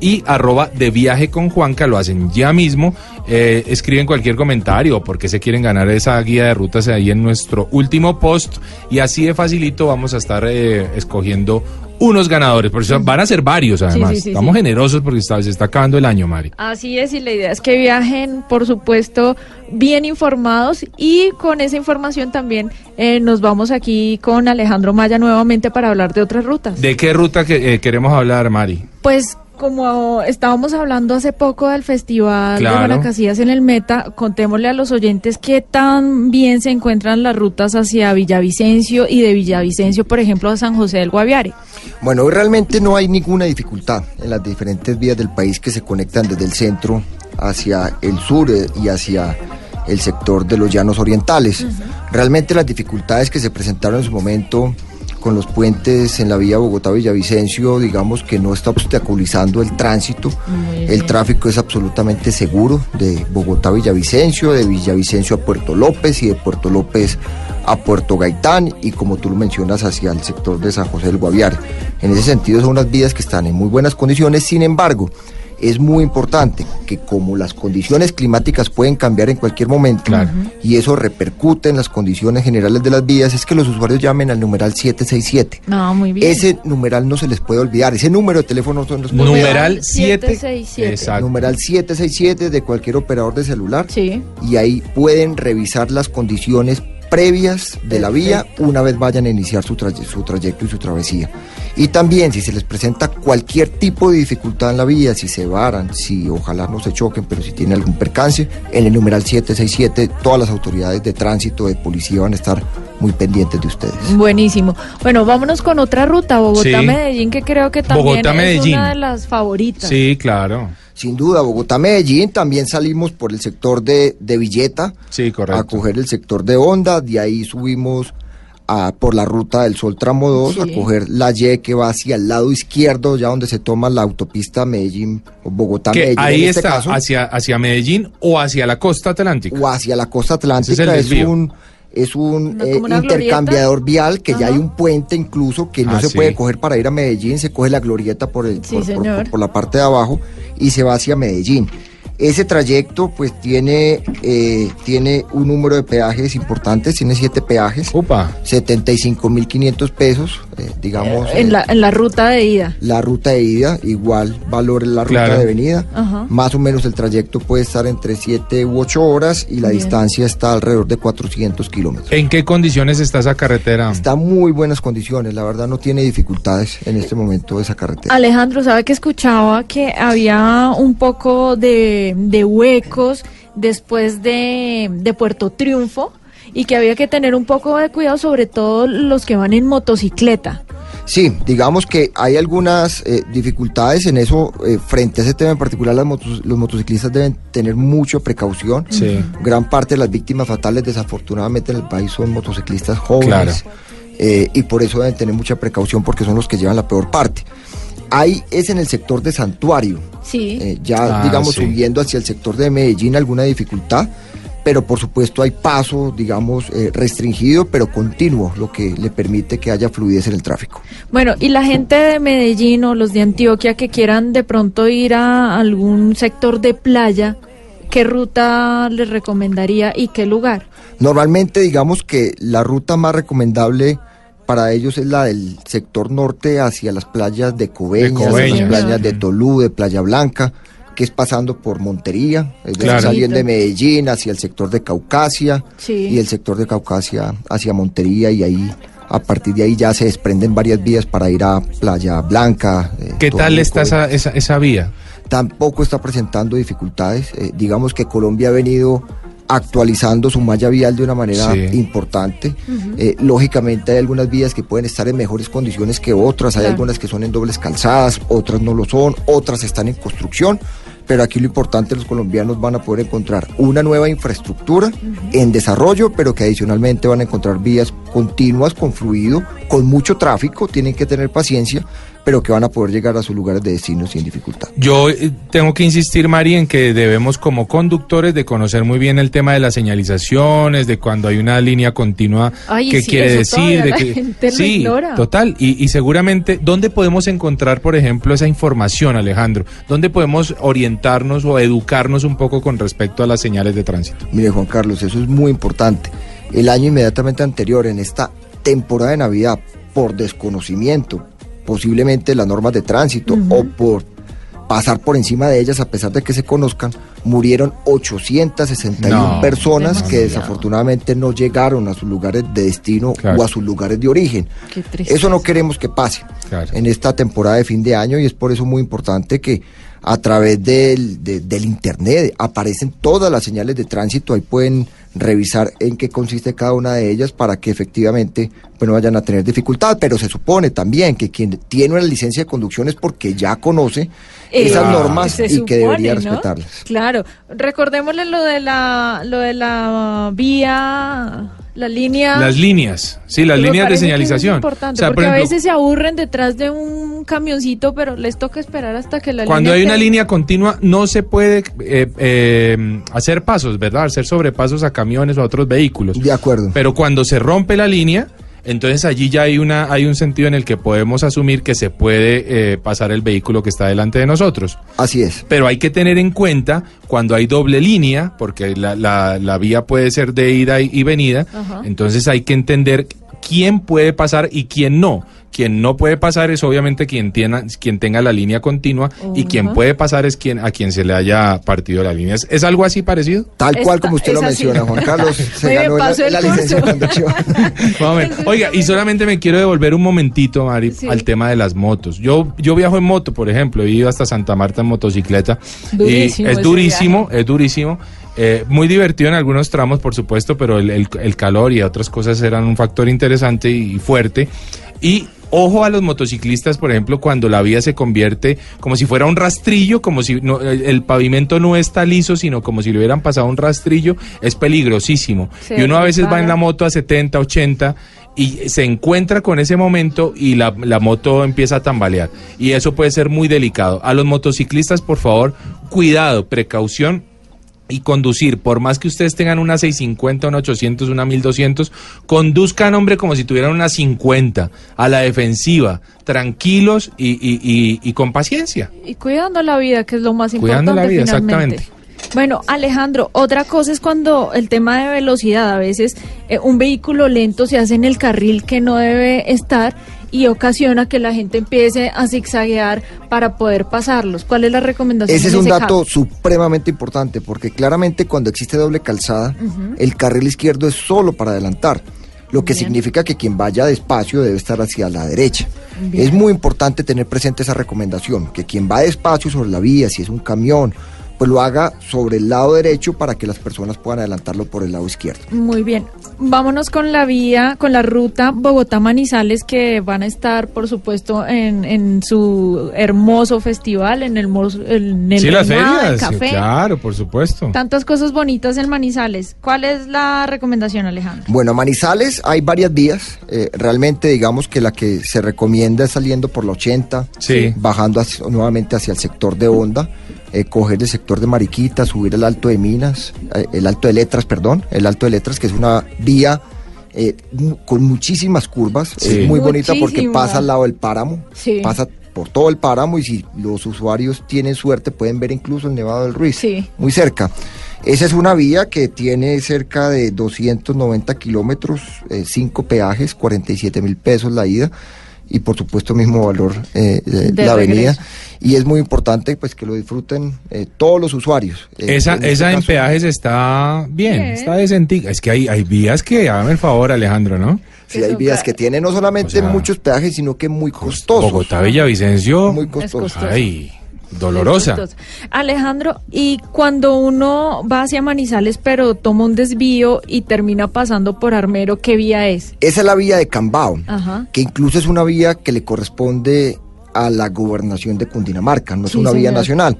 y arroba de viaje con Juanca, lo hacen ya mismo. Eh, escriben cualquier comentario o por qué se quieren ganar esa guía de rutas ahí en nuestro último post y así de facilito vamos a estar eh, escogiendo unos ganadores. Por eso van a ser varios además. sí, sí, Estamos generosos porque está- se está acabando el año, Mari. Así es, y la idea es que viajen, por supuesto, bien informados y con esa información también eh, nos vamos aquí con Alejandro Maya nuevamente para hablar de otras rutas. ¿De qué ruta que, eh, queremos hablar, Mari? Pues como estábamos hablando hace poco del Festival Claro. de Guanacasillas en el Meta, contémosle a los oyentes qué tan bien se encuentran las rutas hacia Villavicencio y de Villavicencio, por ejemplo, a San José del Guaviare. Bueno, hoy realmente no hay ninguna dificultad en las diferentes vías del país que se conectan desde el centro hacia el sur eh, y hacia el sector de los llanos orientales. Realmente las dificultades que se presentaron en su momento con los puentes en la vía Bogotá-Villavicencio, digamos que no está obstaculizando el tránsito. El tráfico es absolutamente seguro de Bogotá-Villavicencio, de Villavicencio a Puerto López y de Puerto López a Puerto Gaitán y como tú lo mencionas hacia el sector de San José del Guaviare. En ese sentido son unas vías que están en muy buenas condiciones, sin embargo, es muy importante que como las condiciones climáticas pueden cambiar en cualquier momento y eso repercute en las condiciones generales de las vías, es que los usuarios llamen al numeral 767. No, muy bien. Ese numeral no se les puede olvidar, ese número de teléfono no se les puede Numeral olvidar. 767. Exacto. Numeral 767 de cualquier operador de celular. Sí. Y ahí pueden revisar las condiciones previas de la vía una vez vayan a iniciar su, su trayecto y su travesía. Y también si se les presenta cualquier tipo de dificultad en la vía, si se varan, si ojalá no se choquen, pero si tienen algún percance, en el numeral 767 todas las autoridades de tránsito, de policía van a estar muy pendientes de ustedes. Buenísimo. Bueno, vámonos con otra ruta, Bogotá-Medellín, que creo que también es una de las favoritas. Sí, claro. Sin duda, Bogotá-Medellín, también salimos por el sector de, de Villeta Sí, correcto. a coger el sector de Honda, de ahí subimos a, por la ruta del Sol Tramo 2 Sí. a coger la Y que va hacia el lado izquierdo, ya donde se toma la autopista Medellín, Bogotá-Medellín. ahí en este está, caso, hacia, hacia Medellín o hacia la costa atlántica. o hacia la costa Ese es el atlántica, es, un es un eh, intercambiador glorieta. vial que ya hay un puente incluso que no Ah, se sí. puede coger para ir a Medellín, se coge la glorieta por, el, Sí, por- por- por la parte de abajo y se va hacia Medellín. Ese trayecto pues tiene, eh, tiene un número de peajes importantes, tiene siete peajes, Upa. 75.500 pesos, eh, digamos. En eh, la, en la ruta de ida. la ruta de ida, igual valor en la ruta Claro. de venida. Ajá. Más o menos el trayecto puede estar entre 7 u 8 horas y la Bien. distancia está alrededor de 400 kilómetros. ¿En qué condiciones está esa carretera? Está en muy buenas condiciones, la verdad no tiene dificultades en este momento esa carretera. Alejandro, ¿sabe que escuchaba que había un poco de, de huecos después de, de Puerto Triunfo y que había que tener un poco de cuidado, sobre todo los que van en motocicleta? Sí, digamos que hay algunas eh, dificultades en eso, eh, frente a ese tema en particular, las motos- los motociclistas deben tener mucha precaución. Sí. Gran parte de las víctimas fatales, desafortunadamente, en el país son motociclistas jóvenes. Claro. eh, y por eso deben tener mucha precaución porque son los que llevan la peor parte. Ahí es en el sector de Santuario, Sí. eh, ya Ah, digamos sí. subiendo hacia el sector de Medellín alguna dificultad, pero por supuesto hay paso, digamos, eh, restringido, pero continuo, lo que le permite que haya fluidez en el tráfico. Bueno, y la gente de Medellín o los de Antioquia que quieran de pronto ir a algún sector de playa, ¿qué ruta les recomendaría y qué lugar? Normalmente digamos que la ruta más recomendable para ellos es la del sector norte hacia las playas de Coveñas, De Coveñas. las playas de Tolú, de Playa Blanca, que es pasando por Montería, es decir, Claro. saliendo de Medellín hacia el sector de Caucasia Sí. y el sector de Caucasia hacia Montería y ahí a partir de ahí ya se desprenden varias vías para ir a Playa Blanca. eh, ¿Qué tal está esa, esa, esa vía? tampoco está presentando dificultades. Eh, digamos que Colombia ha venido actualizando su malla vial de una manera Sí. importante. Eh, lógicamente hay algunas vías que pueden estar en mejores condiciones que otras, hay Claro. algunas que son en dobles calzadas, otras no lo son, otras están en construcción, pero aquí lo importante, los colombianos van a poder encontrar una nueva infraestructura en desarrollo, pero que adicionalmente van a encontrar vías continuas con fluido, con mucho tráfico, tienen que tener paciencia, pero que van a poder llegar a sus lugares de destino sin dificultad. Yo eh, tengo que insistir, Mari, en que debemos como conductores de conocer muy bien el tema de las señalizaciones, de cuando hay una línea continua, Ay, qué sí, quiere eso decir. De la que, gente lo sí, ignora. total. Y, y seguramente, ¿dónde podemos encontrar, por ejemplo, esa información, Alejandro? ¿Dónde podemos orientarnos o educarnos un poco con respecto a las señales de tránsito? Mire, Juan Carlos, eso es muy importante. El año inmediatamente anterior, en esta temporada de Navidad, por desconocimiento, posiblemente las normas de tránsito o por pasar por encima de ellas a pesar de que se conozcan, murieron 861 No, personas que desafortunadamente no llegaron a sus lugares de destino Claro. o a sus lugares de origen. Eso no queremos que pase Claro. en esta temporada de fin de año y es por eso muy importante que a través del, de- del internet aparecen todas las señales de tránsito, ahí pueden revisar en qué consiste cada una de ellas para que efectivamente pues, no vayan a tener dificultad, pero se supone también que quien tiene una licencia de conducción es porque ya conoce esas normas y que debería respetarlas. Claro, recordémosle lo de la lo de la vía, la línea. Las líneas, sí, las líneas de que es señalización. importante, O sea, por porque a veces se aburren detrás de un camioncito, pero les toca esperar hasta que la Cuando línea hay una línea continua no se puede eh, eh, hacer pasos, ¿verdad? Hacer sobrepasos a camiones o a otros vehículos. De acuerdo. Pero cuando se rompe la línea, entonces allí ya hay una hay un sentido en el que podemos asumir que se puede eh, pasar el vehículo que está delante de nosotros. Así es. Pero hay que tener en cuenta cuando hay doble línea, porque la, la- la vía puede ser de ida y, y venida, Ajá. entonces hay que entender quién puede pasar y quién no. Quien no puede pasar es obviamente quien, tiene, quien tenga la línea continua y quien puede pasar es quien a quien se le haya partido la línea. ¿Es, es algo así parecido? Tal cual Esta- como usted lo así. menciona, Juan Carlos, [LAUGHS] se ganó la, la licencia de conducción. [LAUGHS] Oiga, y solamente me quiero devolver un momentito, Mari, Sí. al tema de las motos. Yo, yo viajo en moto, por ejemplo, he ido hasta Santa Marta en motocicleta. Durísimo y es durísimo, es durísimo. Eh, muy divertido en algunos tramos, por supuesto, pero el, el- el calor y otras cosas eran un factor interesante y fuerte. Y ojo a los motociclistas, por ejemplo, cuando la vía se convierte como si fuera un rastrillo, como si no- el, pavimento no está liso, sino como si le hubieran pasado un rastrillo, es peligrosísimo. Y uno a veces va en la moto a 70, 80 y se encuentra con ese momento y la, la moto empieza a tambalear. Y eso puede ser muy delicado. A los motociclistas, por favor, cuidado, precaución y conducir, por más que ustedes tengan una 650, una 800, una 1200, conduzcan, hombre, como si tuvieran una 50, a la defensiva, tranquilos y, y- y- y con paciencia. Y cuidando la vida, que es lo más Cuidando importante la vida, finalmente. exactamente. Bueno, Alejandro, otra cosa es cuando el tema de velocidad, a veces eh, un vehículo lento se hace en el carril que no debe estar y ocasiona que la gente empiece a zigzaguear para poder pasarlos. ¿Cuál es la recomendación? Ese es un dato supremamente importante porque claramente cuando existe doble calzada, el carril izquierdo es solo para adelantar, lo que Bien. significa que quien vaya despacio debe estar hacia la derecha. Bien. Es muy importante tener presente esa recomendación, que quien va despacio sobre la vía, si es un camión, pues lo haga sobre el lado derecho para que las personas puedan adelantarlo por el lado izquierdo. Muy bien. Vámonos con la vía, con la ruta Bogotá-Manizales que van a estar, por supuesto, en, en su hermoso festival, en el, en el sí, las ferias, sí, café. claro, por supuesto. Tantas cosas bonitas en Manizales. ¿Cuál es la recomendación, Alejandro? Bueno, Manizales hay varias vías. eh, realmente digamos que la que se recomienda es saliendo por la 80, Sí. bajando hacia- nuevamente hacia el sector de Honda, eh, coger el sector de Mariquita, subir el Alto de Minas, eh, el Alto de Letras, perdón, el Alto de Letras, que es una vía eh, con muchísimas curvas. Sí. Es muy bonita porque pasa al lado del páramo, Sí. pasa por todo el páramo y si los usuarios tienen suerte pueden ver incluso el Nevado del Ruiz, Sí. muy cerca. Esa es una vía que tiene cerca de 290 kilómetros, 5 peajes, 47 mil pesos la ida y por supuesto mismo valor eh, de De la avenida. regreso. Y es muy importante pues que lo disfruten eh, todos los usuarios. Eh, Esa, en este esa en peajes está bien, Bien. está decentica. Es que hay, hay vías que, hágame el favor, Alejandro, ¿no? Sí, hay vías que tienen no solamente O sea, muchos peajes, sino que muy costosos. Bogotá, Villavicencio. Muy costosos. costoso. Ay, dolorosa. Alejandro, y cuando uno va hacia Manizales pero toma un desvío y termina pasando por Armero, ¿qué vía es? Esa es la vía de Cambao, Ajá. que incluso es una vía que le corresponde a la gobernación de Cundinamarca, no es Sí, una vía nacional.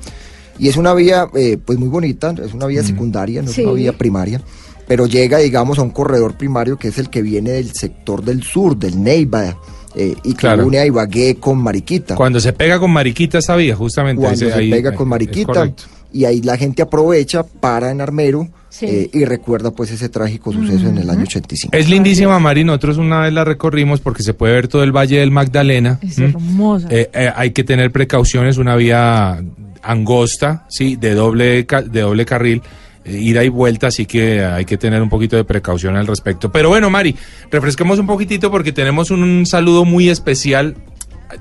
Y es una vía eh, pues muy bonita, es una vía secundaria, no Sí. es una vía primaria, pero llega, digamos, a un corredor primario que es el que viene del sector del sur, del Neiva, eh, y que Claro. une a Ibagué con Mariquita. Cuando se pega con Mariquita esa vía, justamente. Cuando ese se ahí, pega con Mariquita, y ahí la gente aprovecha, para en Armero, Sí. eh, y recuerda pues ese trágico suceso en el año 85. Es lindísima, Mari. Nosotros una vez la recorrimos porque se puede ver todo el Valle del Magdalena. Es ¿m? hermosa. Eh, eh, hay que tener precauciones, una vía angosta, sí, de doble, ca- de doble carril, ida y vuelta, así que hay que tener un poquito de precaución al respecto. Pero bueno, Mari, refresquemos un poquitito porque tenemos un saludo muy especial.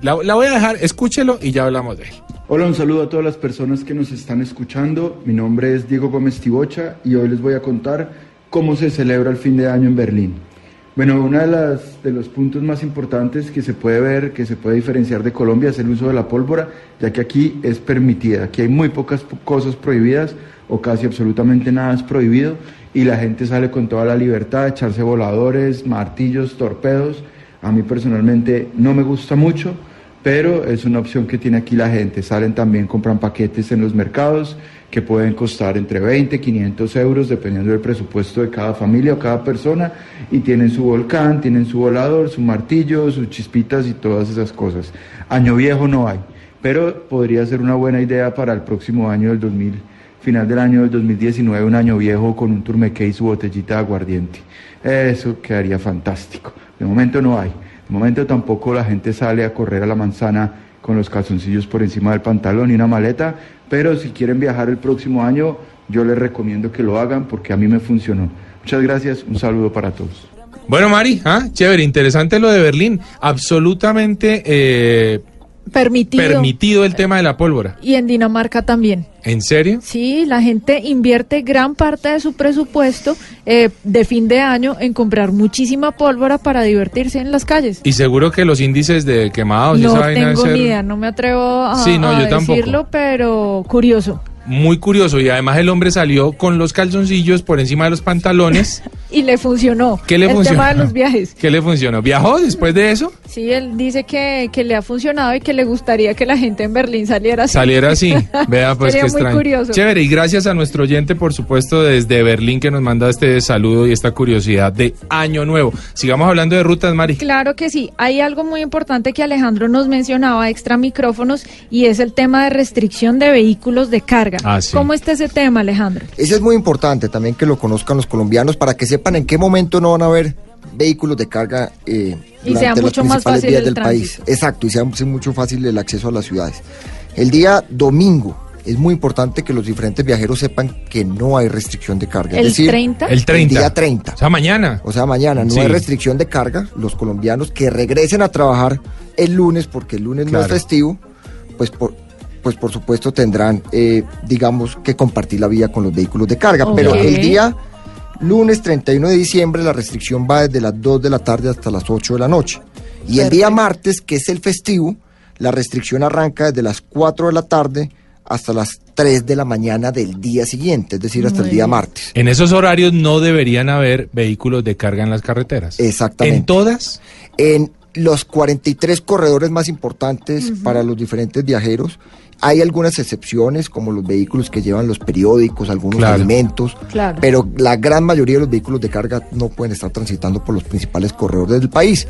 La, la voy a dejar, escúchelo y ya hablamos de él. Hola, un saludo a todas las personas que nos están escuchando. Mi nombre es Diego Gómez Tibocha y hoy les voy a contar cómo se celebra el fin de año en Berlín. Bueno, uno de, las, de los puntos más importantes que se puede ver, que se puede diferenciar de Colombia, es el uso de la pólvora, ya que aquí es permitida. Aquí hay muy pocas po- cosas prohibidas o casi absolutamente nada es prohibido y la gente sale con toda la libertad de echarse voladores, martillos, torpedos. A mí personalmente no me gusta mucho, pero es una opción que tiene aquí la gente. Salen también, compran paquetes en los mercados que pueden costar entre 20 y 500 euros dependiendo del presupuesto de cada familia o cada persona y tienen su volcán, tienen su volador, su martillo, sus chispitas y todas esas cosas. Año viejo no hay, pero podría ser una buena idea para el próximo año del 2000, final del año del 2019, un año viejo con un turmeque y su botellita de aguardiente. Eso quedaría fantástico. De momento no hay. De momento tampoco la gente sale a correr a la manzana con los calzoncillos por encima del pantalón y una maleta, pero si quieren viajar el próximo año, yo les recomiendo que lo hagan porque a mí me funcionó. Muchas gracias, un saludo para todos. Bueno, Mari, ah, chévere, interesante lo de Berlín. Absolutamente eh, Permitido. permitido el tema de la pólvora. Y en Dinamarca también. ¿En serio? Sí, la gente invierte gran parte de su presupuesto eh, de fin de año en comprar muchísima pólvora para divertirse en las calles. Y seguro que los índices de quemados no tengo ni idea, no me atrevo a, Sí, no, a yo tampoco. decirlo, pero curioso. Muy curioso. Y además el hombre salió con los calzoncillos por encima de los pantalones. [LAUGHS] Y le funcionó. ¿Qué le el funcionó? tema de los viajes. ¿Qué le funcionó? ¿Viajó después de eso? Sí, él dice que, que le ha funcionado y que le gustaría que la gente en Berlín saliera así. Saliera así. [LAUGHS] Vea, pues Sería qué muy extraño. curioso. Chévere, y gracias a nuestro oyente, por supuesto, desde Berlín, que nos manda este saludo y esta curiosidad de Año Nuevo. Sigamos hablando de rutas, Mari. Claro que sí. Hay algo muy importante que Alejandro nos mencionaba, extra micrófonos, y es el tema de restricción de vehículos de carga. Ah, sí. ¿Cómo está ese tema, Alejandro? Ese es muy importante también que lo conozcan los colombianos para que sepan en qué momento no van a haber vehículos de carga eh, Y sea mucho más principales fácil vías el del tránsito. país. Exacto, y sea mucho fácil el acceso a las ciudades. El día domingo es muy importante que los diferentes viajeros sepan que no hay restricción de carga. ¿El es decir, 30? El 30. día 30. O sea, mañana. O sea, mañana no Sí. hay restricción de carga. Los colombianos que regresen a trabajar el lunes, porque el lunes no es festivo, pues por, pues por supuesto tendrán, eh, digamos, que compartir la vía con los vehículos de carga. Pero el día lunes 31 de diciembre la restricción va desde las 2 de la tarde hasta las 8 de la noche. Y el día martes, que es el festivo, la restricción arranca desde las 4 de la tarde hasta las 3 de la mañana del día siguiente, es decir, hasta el día martes. En esos horarios no deberían haber vehículos de carga en las carreteras. Exactamente. ¿En todas? En los 43 corredores más importantes para los diferentes viajeros. Hay algunas excepciones, como los vehículos que llevan los periódicos, algunos Claro. alimentos, Claro. pero la gran mayoría de los vehículos de carga no pueden estar transitando por los principales corredores del país.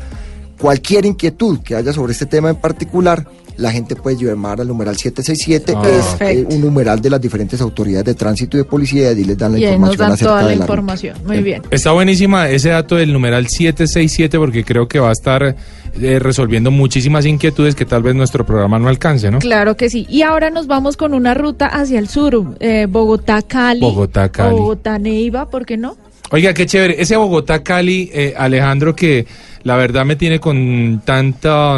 Cualquier inquietud que haya sobre este tema en particular, la gente puede llamar al numeral 767, Ah. que es eh, un numeral de las diferentes autoridades de tránsito y de policía, y les dan la Y ahí nos información dan acerca toda la de la ruta. información. Muy bien. Está buenísima ese dato del numeral 767 porque creo que va a estar eh, resolviendo muchísimas inquietudes que tal vez nuestro programa no alcance, ¿no? Claro que sí. Y ahora nos vamos con una ruta hacia el sur, eh, Bogotá-Cali. Bogotá-Cali. Bogotá-Neiva, ¿por qué no? Oiga, qué chévere. Ese Bogotá-Cali, eh, Alejandro, que la verdad me tiene con tanta...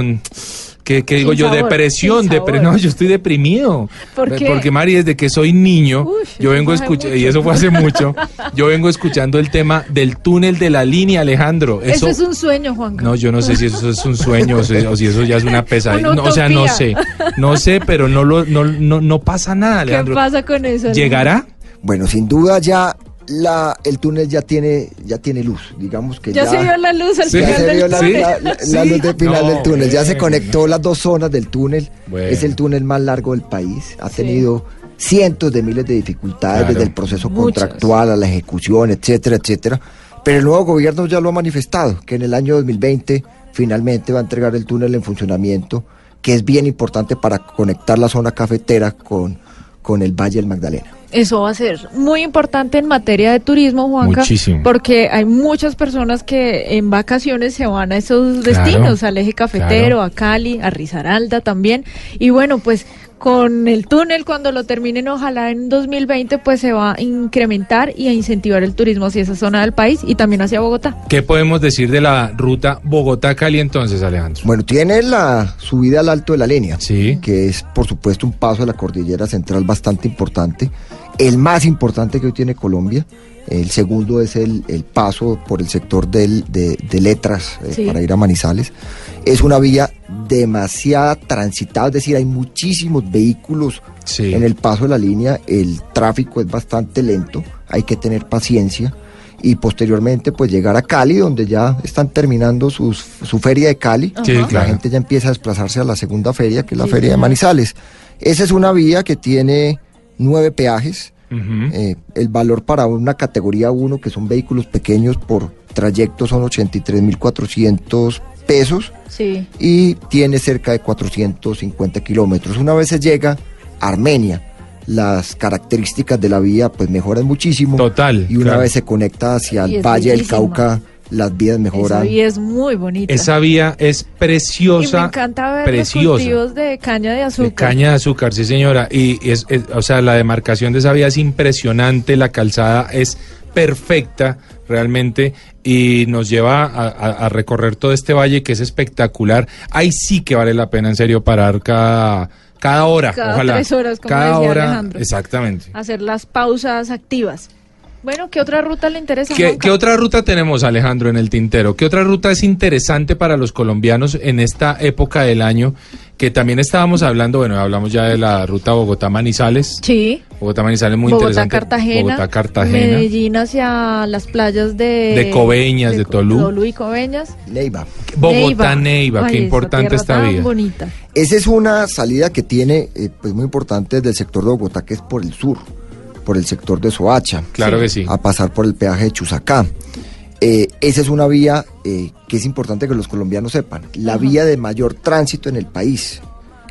¿Qué, qué digo yo? sabor, Depresión. sin depre- sabor. no, yo estoy deprimido. ¿Por qué? Porque, Mari, desde que soy niño, yo vengo escuchando, y eso fue hace mucho, [LAUGHS] yo vengo escuchando el tema del túnel de la línea, Alejandro. Eso, Eso, es un sueño, Juan. No, yo no sé si eso es un sueño o, si- o si eso ya es una [LAUGHS] pesadilla. Una No, o sea, no sé. No sé, pero no, lo, no, no, no pasa nada, ¿Qué Alejandro. pasa con eso? Alejandro? ¿Llegará? Bueno, sin duda ya la, el túnel ya tiene, ya tiene luz, digamos que Ya ya, se vio la luz al final se del la, túnel. la- la- Sí. la luz del final No, del túnel, ya se bien. conectó las dos zonas del túnel, Bueno. es el túnel más largo del país, ha tenido cientos de miles de dificultades Claro. desde el proceso Muchas. contractual a la ejecución, etcétera, etcétera. Pero el nuevo gobierno ya lo ha manifestado, que en el año 2020 finalmente va a entregar el túnel en funcionamiento, que es bien importante para conectar la zona cafetera con, con el Valle del Magdalena. Eso va a ser muy importante en materia de turismo, Juanca, Muchísimo. porque hay muchas personas que en vacaciones se van a esos Claro, destinos, al eje cafetero, claro. a Cali, a Risaralda también. Y bueno, pues con el túnel, cuando lo terminen, ojalá en 2020, pues se va a incrementar y a incentivar el turismo hacia esa zona del país y también hacia Bogotá. ¿Qué podemos decir de la ruta Bogotá-Cali entonces, Alejandro? Bueno, tiene la subida al alto de la línea, Sí. que es por supuesto un paso a la cordillera central bastante importante, el más importante que hoy tiene Colombia. El segundo es el, el paso por el sector del, de, de letras eh, Sí. para ir a Manizales. Es una vía demasiado transitada, es decir, hay muchísimos vehículos Sí. en el paso de la línea, el tráfico es bastante lento, hay que tener paciencia y posteriormente pues llegar a Cali donde ya están terminando sus, su feria de Cali, Sí, la claro. gente ya empieza a desplazarse a la segunda feria que es la Sí, feria de. Manizales. Esa es una vía que tiene nueve peajes, Eh, el valor para una categoría 1 que son vehículos pequeños por trayecto son 83.400 pesos Sí. y tiene cerca de 450 kilómetros. Una vez se llega a Armenia, las características de la vía pues mejoran muchísimo. Total, Y una claro. vez se conecta hacia el Valle del. Cauca, las vías Esa mejoran. vía es muy bonita. Esa vía es y me preciosa. encanta ver preciosa. los cultivos de caña de azúcar. De caña de azúcar, sí señora. Y es, es- o sea, la demarcación de esa vía es impresionante, la calzada es perfecta realmente y nos lleva a, a- a recorrer todo este valle que es espectacular. Ahí sí que vale la pena en serio parar cada, cada hora. Cada ojalá. tres horas, como cada decía hora, Alejandro. exactamente. hacer las pausas activas. Bueno, ¿qué otra ruta le interesa? ¿Qué, qué otra ruta tenemos, Alejandro, en el tintero? ¿Qué otra ruta es interesante para los colombianos en esta época del año? Que también estábamos hablando, bueno, hablamos ya de la ruta Bogotá-Manizales. Sí, Bogotá-Manizales muy Bogotá, interesante. Cartagena, Bogotá-Cartagena. Medellín hacia las playas de... De Coveñas, de Tolú. Tolú y Coveñas. Neiva. Bogotá-Neiva, qué importante esta vía. bonita. Esa es una salida que tiene eh, pues muy importante desde el sector de Bogotá, que es por el sur, por el sector de Soacha. Claro que sí. A pasar por el peaje de Chusacá. Eh, esa es una vía eh, que es importante que los colombianos sepan. La vía de mayor tránsito en el país.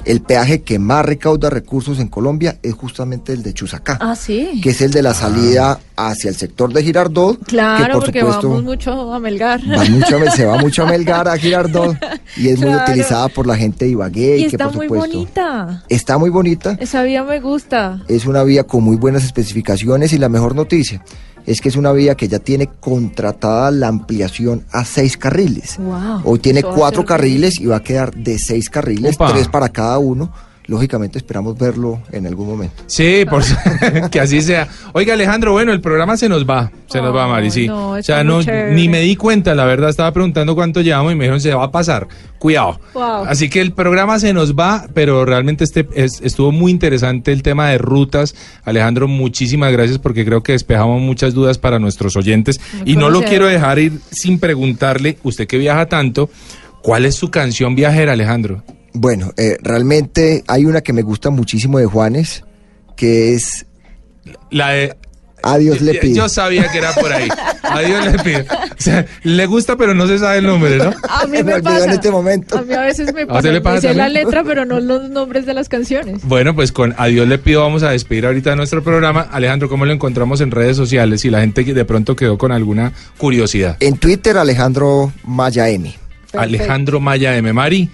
El peaje que más recauda recursos en Colombia es justamente el de Chusacá, Ah, sí. que es el de la salida hacia el sector de Girardot. que Claro, por porque supuesto vamos mucho a Melgar. va mucho a- se va mucho a Melgar, a Girardot, y es muy [LAUGHS] utilizada por la gente de Ibagué. y que está por muy supuesto bonita. está muy bonita. Esa vía me gusta. Es una vía con muy buenas especificaciones y la mejor noticia es que es una vía que ya tiene contratada la ampliación a seis carriles. Wow. Hoy tiene cuatro carriles y va a quedar de seis carriles, tres para cada uno. Lógicamente esperamos verlo en algún momento. Sí, por [LAUGHS] que así sea. Oiga, Alejandro, bueno, el programa se nos va, se nos va, Mari, sí. no, o sea, no, ni me di cuenta, la verdad, estaba preguntando cuánto llevamos y me dijeron se va a pasar. Cuidado. Wow. Así que el programa se nos va, pero realmente este es- estuvo muy interesante el tema de rutas. Alejandro, muchísimas gracias porque creo que despejamos muchas dudas para nuestros oyentes. Muy y no lo quiero dejar ir sin preguntarle, usted que viaja tanto, ¿cuál es su canción viajera, Alejandro? Bueno, eh, realmente hay una que me gusta muchísimo de Juanes, que es La de Adiós le pido. Yo sabía que era por ahí. Adiós le pido. O sea, le gusta, pero no se sabe el nombre, ¿no? A mí Me me, olvidó pasa. en este momento. A mí a veces me ¿A pasa. le pasa me sé la letra, pero no los nombres de las canciones. Bueno, pues con Adiós le pido vamos a despedir ahorita nuestro programa. Alejandro, ¿cómo lo encontramos en redes sociales? Si la gente de pronto quedó con alguna curiosidad. En Twitter, Alejandro Maya M. Alejandro Maya M. Mari.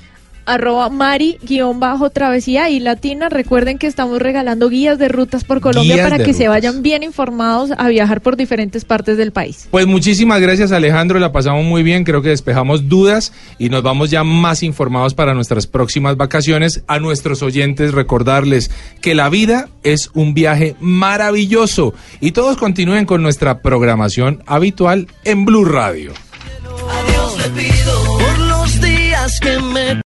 Arroba Mari-travesía y Latina. Recuerden que estamos regalando guías de rutas por Colombia Guías para que se vayan bien informados a viajar por diferentes partes del país. Pues muchísimas gracias Alejandro, la pasamos muy bien, creo que despejamos dudas y nos vamos ya más informados para nuestras próximas vacaciones. A nuestros oyentes recordarles que la vida es un viaje maravilloso y todos continúen con nuestra programación habitual en Blue Radio. Adiós le pido por los días que me